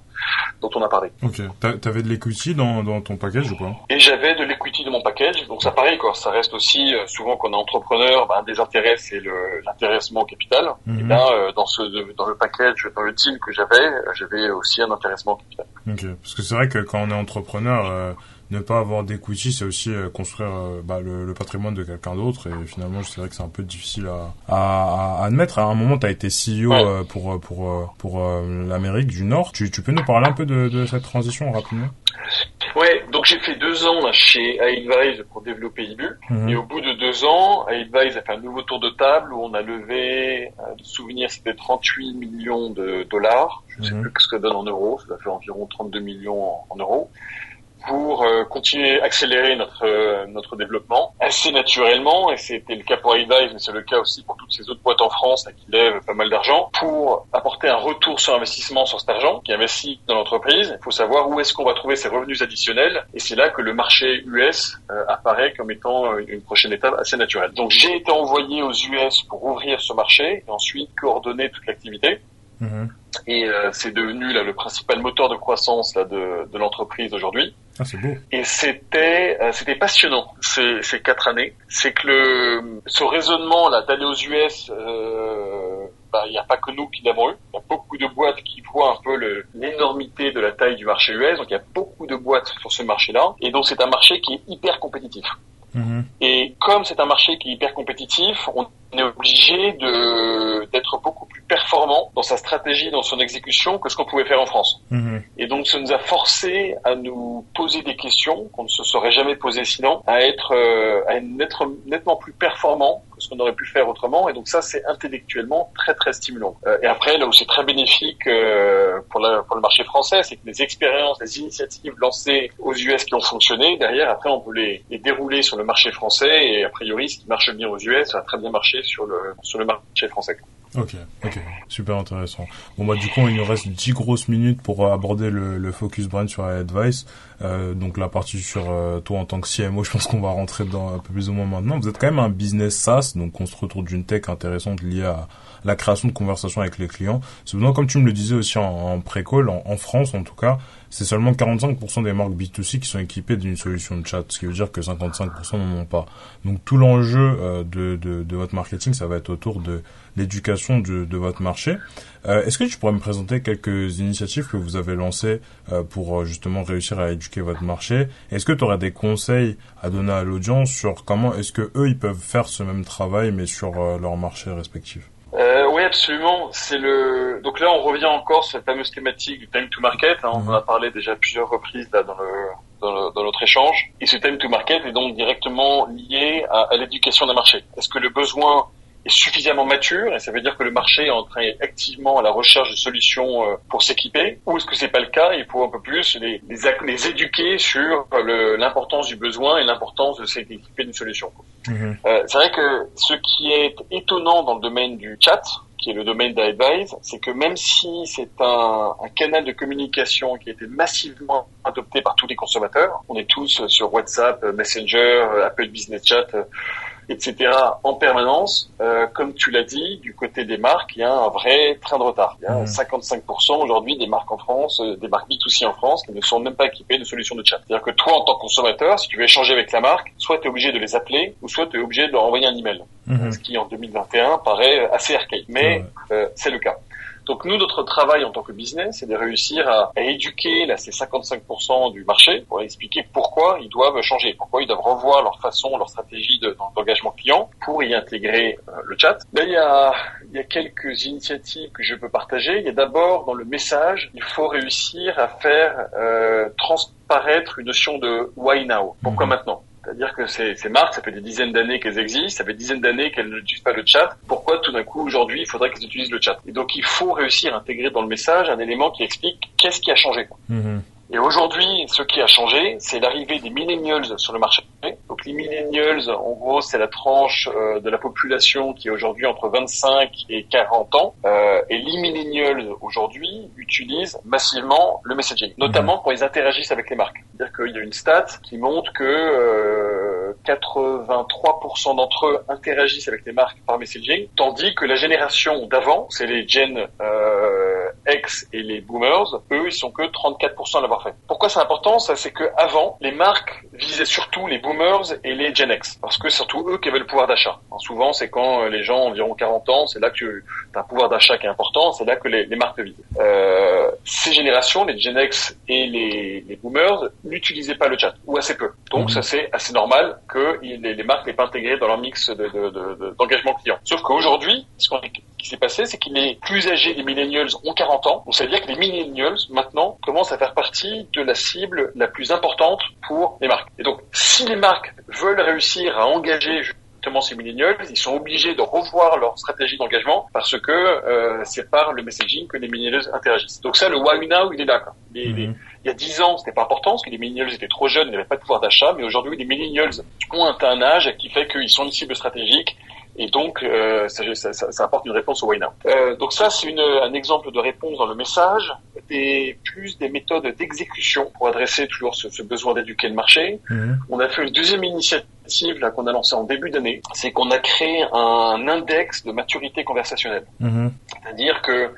dont on a parlé. Ok. T'a- T'avais de l'equity dans, dans ton package ou pas? Et j'avais de l'equity de mon package, donc ça pareil quoi, ça reste aussi euh, souvent qu'on est entrepreneur, ben, un des intérêts c'est l'intéressement au capital. Et Mhm. là, euh, dans ce dans le package, dans le deal que j'avais, j'avais aussi un intéressement au capital. Ok. Parce que c'est vrai que quand on est entrepreneur, euh, ne pas avoir d'equity, c'est aussi construire bah, le, patrimoine de quelqu'un d'autre. Et finalement, c'est vrai que c'est un peu difficile à, à, admettre. À un moment, tu as été CEO pour pour pour l'Amérique du Nord. Tu, tu peux nous parler un peu de, de cette transition rapidement? Ouais, donc j'ai fait deux ans chez Advise pour développer Ibu. Mhm. Et au bout de deux ans, Advise a fait un nouveau tour de table où on a levé, euh, de souvenir, c'était 38 millions de dollars. Je ne sais mhm. plus ce que ça donne en euros. Ça fait environ 32 millions en euros pour euh, continuer à accélérer notre euh, notre développement assez naturellement et c'était le cas pour Advice mais c'est le cas aussi pour toutes ces autres boîtes en France qui lèvent pas mal d'argent pour apporter un retour sur investissement sur cet argent qui investit dans l'entreprise il faut savoir où est-ce qu'on va trouver ces revenus additionnels et c'est là que le marché US euh, apparaît comme étant une prochaine étape assez naturelle donc j'ai été envoyé aux US pour ouvrir ce marché et ensuite coordonner toute l'activité mm-hmm. Et c'est devenu là le principal moteur de croissance là, de, de l'entreprise aujourd'hui. Ah. Et c'était euh, c'était passionnant ces, ces quatre années. C'est que le ce raisonnement là d'aller aux US, euh, bah, il n'y a pas que nous qui l'avons eu. Il y a beaucoup de boîtes qui voient un peu l'énormité de la taille du marché US. Donc il y a beaucoup de boîtes sur ce marché-là. Et donc c'est un marché qui est hyper compétitif. Mm-hmm. Et comme c'est un marché qui est hyper compétitif, on est obligé de d'être beaucoup plus performant dans sa stratégie, dans son exécution que ce qu'on pouvait faire en France. Mhm. Et donc ça nous a forcé à nous poser des questions qu'on ne se serait jamais posées sinon, à être euh, à être nettement plus performant ce qu'on aurait pu faire autrement. Et donc ça c'est intellectuellement très très stimulant. Euh, et après là où c'est très bénéfique euh, pour, la, pour le marché français, c'est que les expériences, les initiatives lancées aux US qui ont fonctionné, derrière après on peut les, les dérouler sur le marché français et a priori ce qui marche bien aux US ça a très bien marché sur le, sur le marché français. Ok, ok, super intéressant. Bon bah du coup il nous reste 10 grosses minutes pour aborder le, le focus brand sur Advice. Euh, donc la partie sur euh, toi en tant que CMO, je pense qu'on va rentrer dans un peu plus ou moins maintenant. Vous êtes quand même un business SaaS, donc on se retrouve d'une tech intéressante liée à la création de conversations avec les clients. Cependant, comme tu me le disais aussi en, en pré-call, en, France en tout cas, c'est seulement 45% des marques B2C qui sont équipées d'une solution de chat, ce qui veut dire que 55% n'en ont pas. Donc tout l'enjeu euh, de, de, de, votre marketing, ça va être autour de l'éducation de, de, votre marché. Euh, Est-ce que tu pourrais me présenter quelques initiatives que vous avez lancées euh, pour euh, justement réussir à éduquer votre marché? Est-ce que tu aurais des conseils à donner à l'audience sur comment est-ce que eux ils peuvent faire ce même travail mais sur euh, leur marché respectif? Oui, absolument. C'est le. Donc là, on revient encore sur la fameuse thématique du time to market. Hein. On en a parlé déjà plusieurs reprises là dans le dans, dans, notre échange. Et ce time to market est donc directement lié à, à l'éducation d'un marché. Est-ce que le besoin est suffisamment mature et ça veut dire que le marché est en train activement à la recherche de solutions euh, pour s'équiper ou est-ce que c'est pas le cas? Il faut un peu plus les, les, les éduquer sur l'importance du besoin et l'importance de s'équiper d'une solution. Mhm. Euh, c'est vrai que ce qui est étonnant dans le domaine du chat qui est le domaine d'Advise, c'est que même si c'est un, un, canal de communication qui a été massivement adopté par tous les consommateurs, on est tous sur WhatsApp, Messenger, Apple Business Chat, etc. en permanence. Euh, comme tu l'as dit, du côté des marques, il y a un vrai train de retard. Il y a 55% mmh. aujourd'hui des marques en France, euh, des marques B2C en France, qui ne sont même pas équipées de solutions de chat. C'est-à-dire que toi, en tant que consommateur, si tu veux échanger avec la marque, soit tu es obligé de les appeler, ou soit tu es obligé de leur envoyer un email. Mmh. Ce qui, en 2021, paraît assez archaïque. Mais euh, c'est le cas. Donc nous, notre travail en tant que business, c'est de réussir à, éduquer là, ces 55% du marché pour expliquer pourquoi ils doivent changer, pourquoi ils doivent revoir leur façon, leur stratégie d'engagement client pour y intégrer euh, le chat. Là, il y a, il y a quelques initiatives que je peux partager. Il y a d'abord dans le message, il faut réussir à faire euh, transparaître une notion de why now. Pourquoi mhm. maintenant? C'est-à-dire que ces, ces marques, ça fait des dizaines d'années qu'elles existent, ça fait des dizaines d'années qu'elles n'utilisent pas le chat. Pourquoi tout d'un coup aujourd'hui il faudrait qu'elles utilisent le chat? Et donc il faut réussir à intégrer dans le message un élément qui explique qu'est-ce qui a changé. Mm-hmm. Et aujourd'hui, ce qui a changé, c'est l'arrivée des millennials sur le marché. Donc les millennials, en gros, c'est la tranche euh, de la population qui est aujourd'hui entre 25 et 40 ans. Euh, et les millennials aujourd'hui utilisent massivement le messaging, notamment quand ils interagissent avec les marques. C'est-à-dire qu'il y a une stat qui montre que euh, 83% d'entre eux interagissent avec les marques par messaging, tandis que la génération d'avant, c'est les Gen euh, X et les boomers, eux, ils sont que 34% à l'avoir fait. Pourquoi c'est important? Ça, c'est que avant, les marques visaient surtout les boomers et les Gen X, parce que c'est surtout eux qui avaient le pouvoir d'achat. Souvent, c'est quand les gens ont environ 40 ans, c'est là que tu as un pouvoir d'achat qui est important, c'est là que les, les marques visent. Euh, ces générations, les Gen X et les, les boomers, n'utilisaient pas le chat, ou assez peu. Donc, mhm. ça, c'est assez normal que les, marques n'aient pas intégré dans leur mix d'engagement de, de, client. Sauf qu'aujourd'hui, ce qui s'est passé, c'est que les plus âgés des millennials ont 40 ans. Donc, ça veut dire que les millennials, maintenant, commencent à faire partie de la cible la plus importante pour les marques. Et donc, si les marques veulent réussir à engager justement ces millennials, ils sont obligés de revoir leur stratégie d'engagement parce que euh, c'est par le messaging que les millennials interagissent. Donc ça, le why now, il est là. Quoi. Mhm. il y a dix ans, c'était pas important parce que les millennials étaient trop jeunes, ils n'avaient pas de pouvoir d'achat, mais aujourd'hui, les millennials ont atteint un âge qui fait qu'ils sont une cible stratégique et donc euh, ça, ça, ça, apporte une réponse au why now. Euh, donc ça, c'est un exemple de réponse dans le message, des plus des méthodes d'exécution pour adresser toujours ce, ce besoin d'éduquer le marché. Mhm. On a fait une deuxième initiative là qu'on a lancé en début d'année, c'est qu'on a créé un index de maturité conversationnelle. Mhm. C'est-à-dire que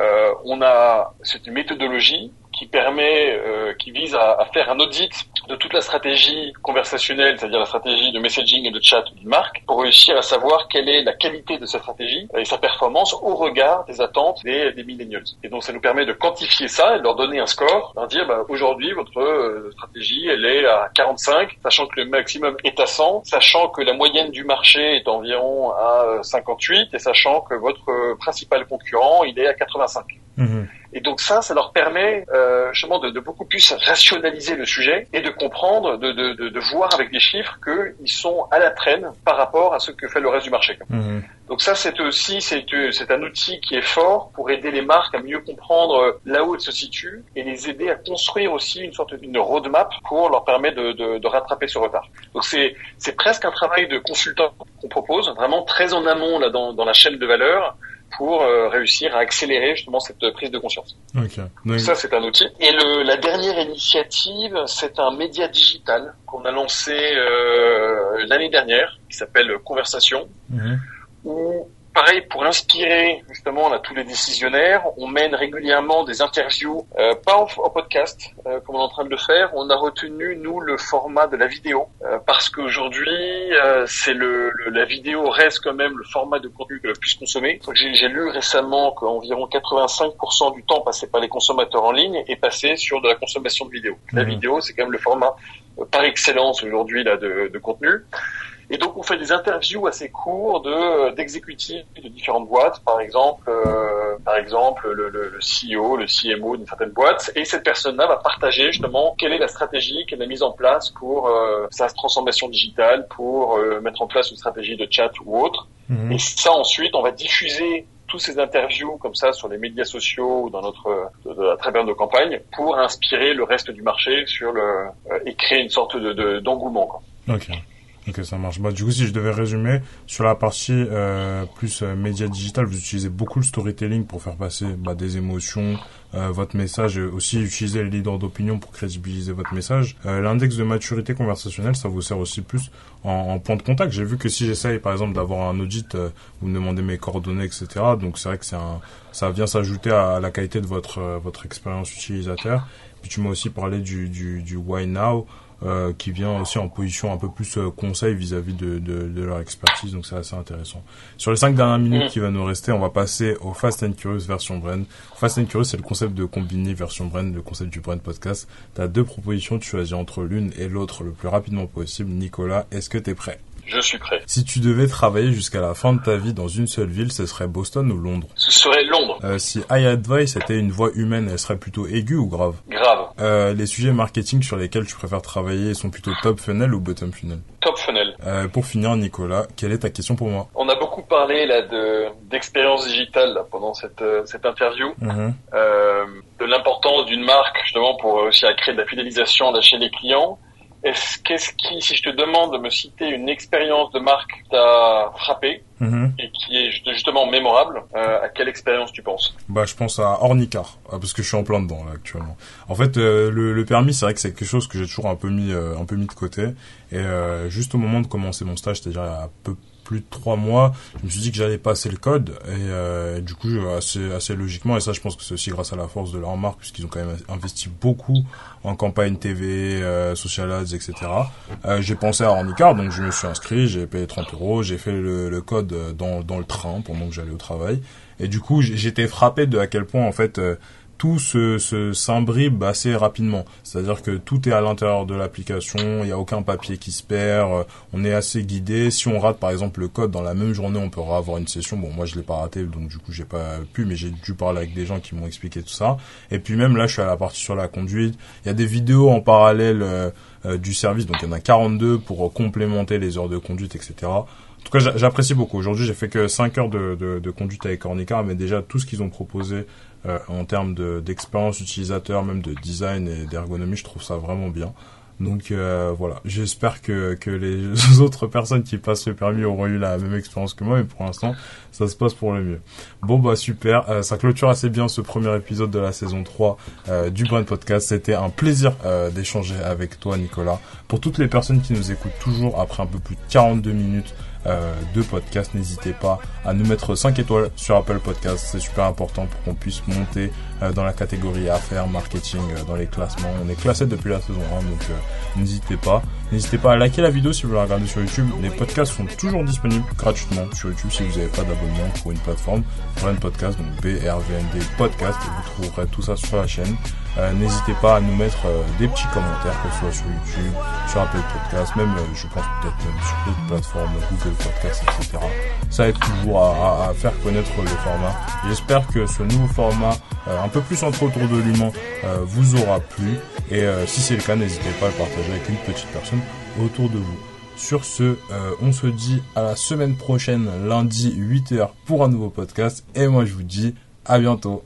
euh, on a c'est une méthodologie qui permet, euh, qui vise à, à, faire un audit de toute la stratégie conversationnelle, c'est-à-dire la stratégie de messaging et de chat d'une marque, pour réussir à savoir quelle est la qualité de cette stratégie et sa performance au regard des attentes des, millennials. Et donc ça nous permet de quantifier ça et de leur donner un score, leur dire bah, aujourd'hui votre euh, stratégie elle est à 45, sachant que le maximum est à 100, sachant que la moyenne du marché est environ à 58 et sachant que votre principal concurrent il est à 85. Mhm. Et donc ça, ça leur permet euh, justement de, de, beaucoup plus rationaliser le sujet et de comprendre, de, de, de voir avec des chiffres qu'ils sont à la traîne par rapport à ce que fait le reste du marché. Mmh. Donc ça, c'est aussi c'est c'est un outil qui est fort pour aider les marques à mieux comprendre là où elles se situent et les aider à construire aussi une sorte de roadmap pour leur permettre de, de, de rattraper ce retard. Donc c'est c'est presque un travail de consultant qu'on propose, vraiment très en amont là dans, dans la chaîne de valeur pour euh, réussir à accélérer justement cette prise de conscience. Okay. Ça, c'est un outil. Et le, la dernière initiative, c'est un média digital qu'on a lancé euh, l'année dernière, qui s'appelle Conversation, mhm. où pareil, pour inspirer justement là, tous les décisionnaires, on mène régulièrement des interviews, euh, pas en, podcast euh, comme on est en train de le faire. On a retenu nous le format de la vidéo euh, parce qu'aujourd'hui, euh, c'est le, la vidéo reste quand même le format de contenu que le plus consommé. J'ai lu récemment qu'environ 85% du temps passé par les consommateurs en ligne est passé sur de la consommation de vidéo. La mmh. vidéo, c'est quand même le format par excellence aujourd'hui là de, de contenu. Et donc on fait des interviews assez courts de d'exécutifs de différentes boîtes, par exemple, euh, par exemple le, le, le, CEO, le CMO d'une certaine boîte, et cette personne-là va partager justement quelle est la stratégie qu'elle a mise en place pour euh, sa transformation digitale, pour euh, mettre en place une stratégie de chat ou autre. Mhm. Et ça ensuite, on va diffuser tous ces interviews comme ça sur les médias sociaux ou dans notre à travers nos campagnes pour inspirer le reste du marché sur le euh, et créer une sorte de d'engouement. De, okay. Ok, ça marche. Bah, du coup, si je devais résumer, sur la partie euh, plus euh, média digital, vous utilisez beaucoup le storytelling pour faire passer bah, des émotions, euh, votre message, et aussi utiliser les leaders d'opinion pour crédibiliser votre message. Euh, l'index de maturité conversationnelle, ça vous sert aussi plus en, en point de contact. J'ai vu que si j'essaye, par exemple, d'avoir un audit, euh, vous me demandez mes coordonnées, etc. Donc, c'est vrai que c'est un, ça vient s'ajouter à, la qualité de votre votre expérience utilisateur. Puis tu m'as aussi parlé du, du, du Why Now. Euh, qui vient aussi en position un peu plus euh, conseil vis-à-vis de, de, de, leur expertise, donc c'est assez intéressant. Sur les cinq dernières minutes mm. qui va nous rester, on va passer au Fast and Curious version Brain. Fast and Curious, c'est le concept de combiner version Brain, le concept du Brain Podcast. Tu as deux propositions, tu choisis entre l'une et l'autre le plus rapidement possible. Nicolas, est-ce que tu es prêt? Je suis prêt. Si tu devais travailler jusqu'à la fin de ta vie dans une seule ville, ce serait Boston ou Londres? Ce serait Londres. Euh, si iAdvice était une voix humaine, elle serait plutôt aiguë ou grave? Grave. Euh, les sujets marketing sur lesquels tu préfères travailler sont plutôt top funnel ou bottom funnel? Top funnel. Euh, pour finir, Nicolas, quelle est ta question pour moi? On a beaucoup parlé là de d'expérience digitale là, pendant cette cette interview, euh, de l'importance d'une marque justement pour aussi à créer de la fidélisation chez les clients. Est-ce qu'est-ce qui, si je te demande de me citer une expérience de marque qui t'a frappé mhm. et qui est justement mémorable, euh, à quelle expérience tu penses? Bah, je pense à Ornicar ah, parce que je suis en plein dedans là actuellement. En fait, euh, le, le, permis, c'est vrai que c'est quelque chose que j'ai toujours un peu mis, euh, un peu mis de côté. Et juste au moment de commencer mon stage, c'est-à-dire à peu plus de trois mois, je me suis dit que j'allais passer le code et, du coup assez assez logiquement et ça je pense que c'est aussi grâce à la force de leur marque puisqu'ils ont quand même investi beaucoup en campagne TV, social ads, etc. j'ai pensé à Ornicar donc je me suis inscrit, j'ai payé 30 euros, j'ai fait le, le code dans dans le train pendant que j'allais au travail et du coup j'étais frappé de à quel point en fait tout se, se s'imbribe assez rapidement. C'est-à-dire que tout est à l'intérieur de l'application, il n'y a aucun papier qui se perd, euh, on est assez guidé. Si on rate par exemple le code dans la même journée, on pourra avoir une session. Bon, moi je l'ai pas raté, donc du coup j'ai pas pu, mais j'ai dû parler avec des gens qui m'ont expliqué tout ça. Et puis même là, je suis à la partie sur la conduite. Il y a des vidéos en parallèle euh, euh, du service, donc il y en a 42 pour complémenter les heures de conduite, etc. En tout cas, j'apprécie beaucoup. Aujourd'hui, j'ai fait que 5 heures de, de, de conduite avec Ornica, mais déjà tout ce qu'ils ont proposé euh, en termes d'expérience utilisateur, même de design et d'ergonomie, je trouve ça vraiment bien. Donc euh, voilà, j'espère que, que les autres personnes qui passent le permis auront eu la même expérience que moi, mais pour l'instant, ça se passe pour le mieux. Bon bah super, euh, ça clôture assez bien ce premier épisode de la saison 3 euh, du Brand Podcast. C'était un plaisir d'échanger avec toi Nicolas. Pour toutes les personnes qui nous écoutent toujours après un peu plus de 42 minutes euh, de podcast, n'hésitez pas à nous mettre 5 étoiles sur Apple Podcast. C'est super important pour qu'on puisse monter euh, dans la catégorie affaires, marketing, euh, dans les classements. On est classé depuis la saison 1, donc n'hésitez pas. N'hésitez pas à liker la vidéo si vous la regardez sur YouTube. Les podcasts sont toujours disponibles gratuitement sur YouTube si vous n'avez pas d'abonnement pour une plateforme. Brand Podcast, donc B-R-V-N-D Podcast, vous trouverez tout ça sur la chaîne. N'hésitez pas à nous mettre des petits commentaires, que ce soit sur YouTube, sur Apple Podcast, même je pense peut-être même sur d'autres plateformes, Google Podcast, etc. Ça aide toujours à, faire connaître le format. J'espère que ce nouveau format, euh, un peu plus centré autour de l'humain, euh, vous aura plu. Et euh, si c'est le cas, n'hésitez pas à le partager avec une petite personne autour de vous. Sur ce, on se dit à la semaine prochaine, lundi 8h pour un nouveau podcast. Et moi je vous dis à bientôt.